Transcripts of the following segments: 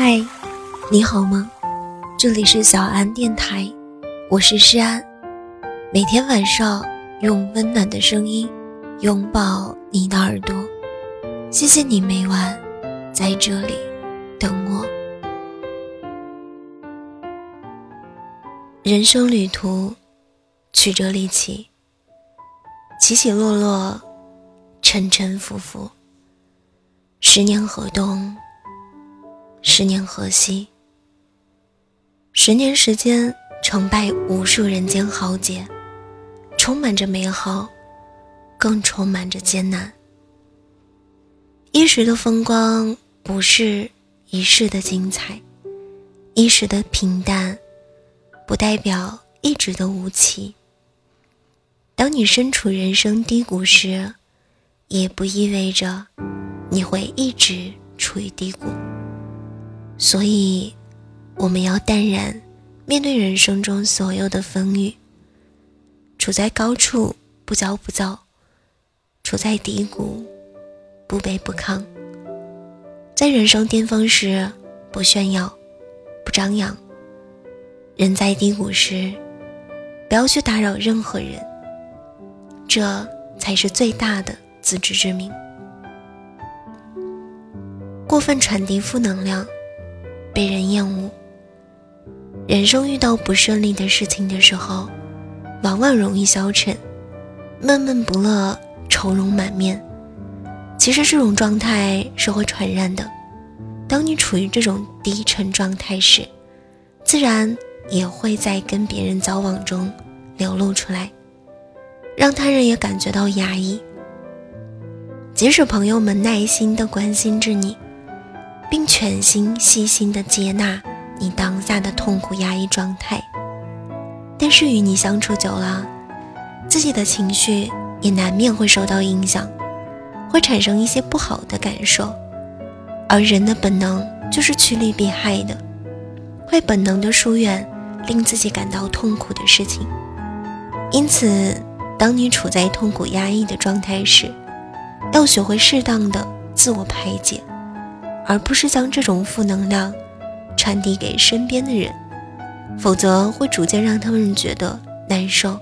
嗨，你好吗？这里是小安电台，我是诗安。每天晚上用温暖的声音拥抱你的耳朵，谢谢你每晚在这里等我。人生旅途曲折离奇，起起落落，沉沉浮浮。十年河东，十年河西。十年时间，成败无数人间豪杰，充满着美好，更充满着艰难。一时的风光不是一世的精彩，一时的平淡不代表一直的无奇。当你身处人生低谷时，也不意味着。你会一直处于低谷，所以我们要淡然面对人生中所有的风雨。处在高处不骄不躁，处在低谷不卑不亢。在人生巅峰时不炫耀，不张扬。人在低谷时，不要去打扰任何人，这才是最大的自知之明。过分传递负能量，被人厌恶。人生遇到不顺利的事情的时候，往往容易消沉、闷闷不乐、愁容满面。其实这种状态是会传染的。当你处于这种低沉状态时，自然也会在跟别人交往中流露出来，让他人也感觉到压抑。即使朋友们耐心的关心着你。并全心细心的接纳你当下的痛苦压抑状态，但是与你相处久了，自己的情绪也难免会受到影响，会产生一些不好的感受，而人的本能就是趋利避害的，会本能的疏远令自己感到痛苦的事情。因此，当你处在痛苦压抑的状态时，要学会适当的自我排解。而不是将这种负能量传递给身边的人，否则会逐渐让他们觉得难受、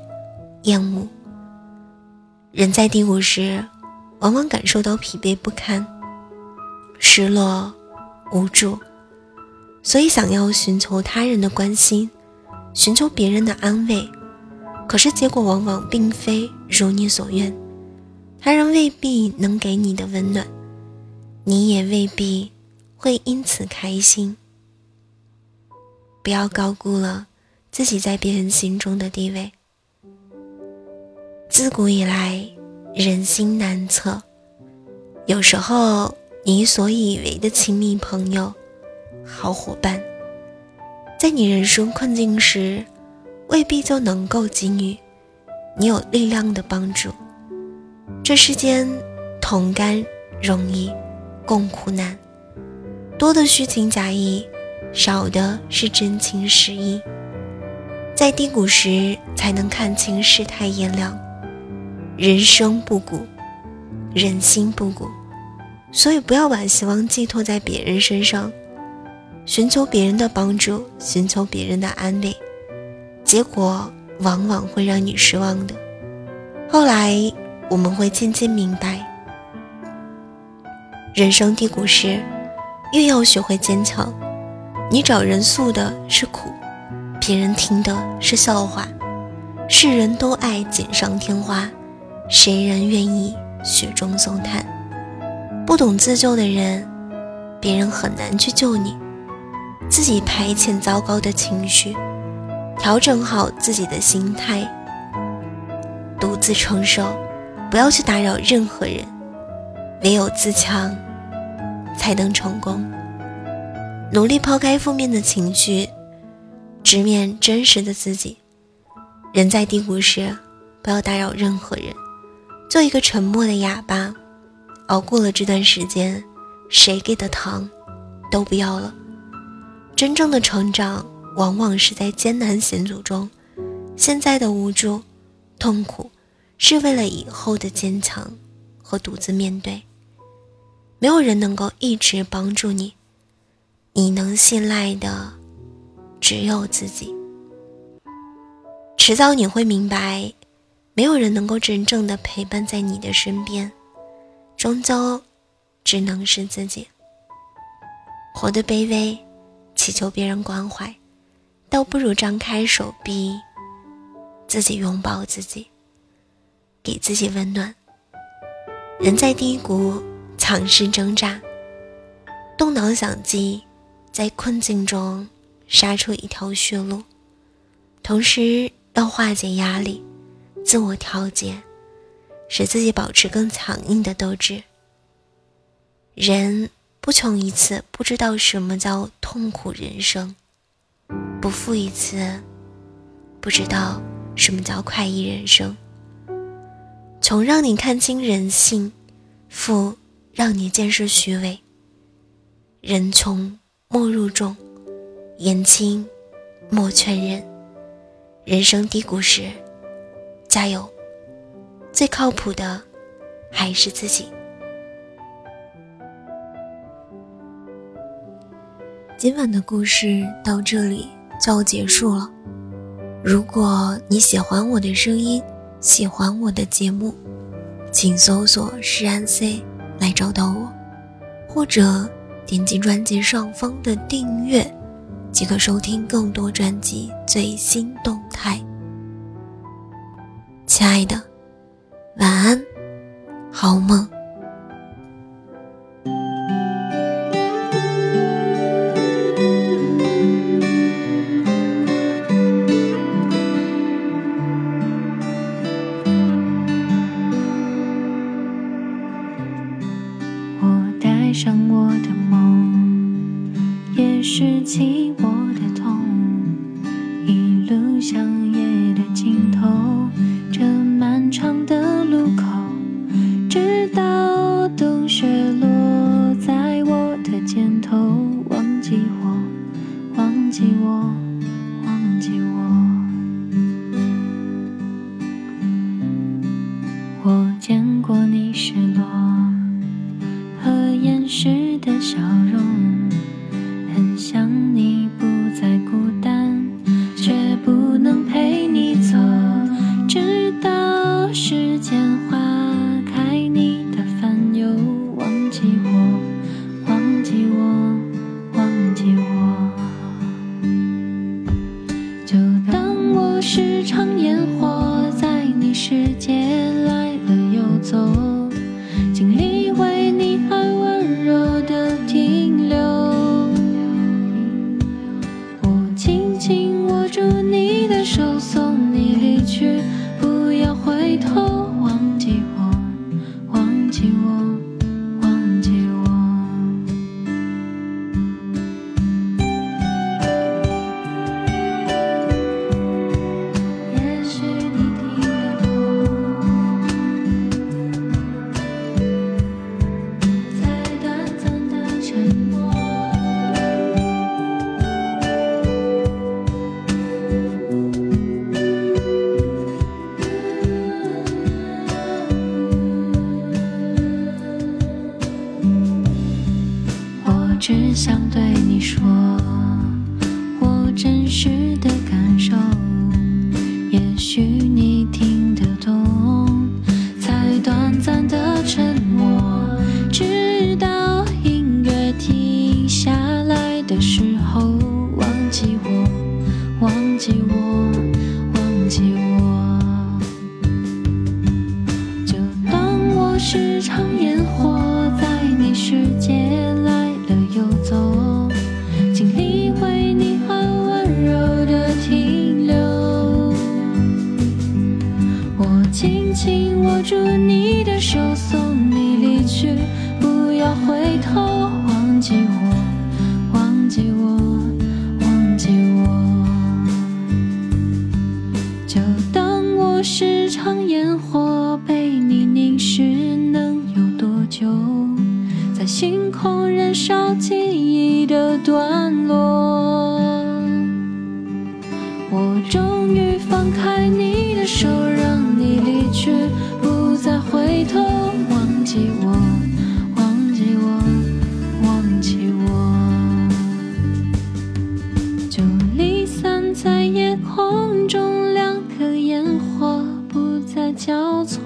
厌恶。人在低谷时，往往感受到疲惫不堪、失落、无助，所以想要寻求他人的关心，寻求别人的安慰，可是结果往往并非如你所愿，他人未必能给你的温暖，你也未必。会因此开心。不要高估了自己在别人心中的地位。自古以来，人心难测，有时候你所以为的亲密朋友、好伙伴，在你人生困境时，未必就能够给予你有力量的帮助。这世间，同甘容易，共苦难。多的虚情假意，少的是真情实意。在低谷时，才能看清世态炎凉。人生不古，人心不古，所以不要把希望寄托在别人身上，寻求别人的帮助，寻求别人的安慰，结果往往会让你失望的。后来我们会渐渐明白，人生低谷时。越要学会坚强，你找人诉的是苦，别人听的是笑话。世人都爱锦上添花，谁人愿意雪中送炭？不懂自救的人，别人很难去救你。自己排遣糟糕的情绪，调整好自己的心态，独自承受，不要去打扰任何人。唯有自强。才能成功。努力抛开负面的情绪，直面真实的自己。人在低谷时，不要打扰任何人，做一个沉默的哑巴。熬过了这段时间，谁给的糖都不要了。真正的成长，往往是在艰难险阻中。现在的无助、痛苦，是为了以后的坚强和独自面对。没有人能够一直帮助你，你能信赖的只有自己。迟早你会明白，没有人能够真正的陪伴在你的身边，终究只能是自己。活得卑微，祈求别人关怀，倒不如张开手臂，自己拥抱自己，给自己温暖。人在低谷，尝试挣扎，动脑想计，在困境中杀出一条血路，同时。要化解压力，自我调节，使自己保持更强硬的斗志。人不穷一次，不知道什么叫痛苦人生；不富一次，不知道什么叫快意人生。穷让你看清人性，富让你见识虚伪。人穷莫入众，言轻莫劝人。人生低谷时，加油！最靠谱的还是自己。今晚的故事到这里就要结束了。如果你喜欢我的声音，喜欢我的节目，请搜索“诗安 C” 来找到我，或者点击专辑上方的订阅。即可收听更多专辑最新动态。亲爱的，晚安，好梦。上我的梦。也是期望是场烟火在你世界来了又走。想对你说，我真实的感受，也许你听得懂。才短暂的沉默，直到音乐停下来的时候，忘记我，忘记我，忘记我，就当我是场烟火，在你世界。住你的手，送你离去，不要回头，忘记我，忘记我，忘记我。就当我是场烟火，被你凝视，能有多久？在星空燃烧记忆的段。交错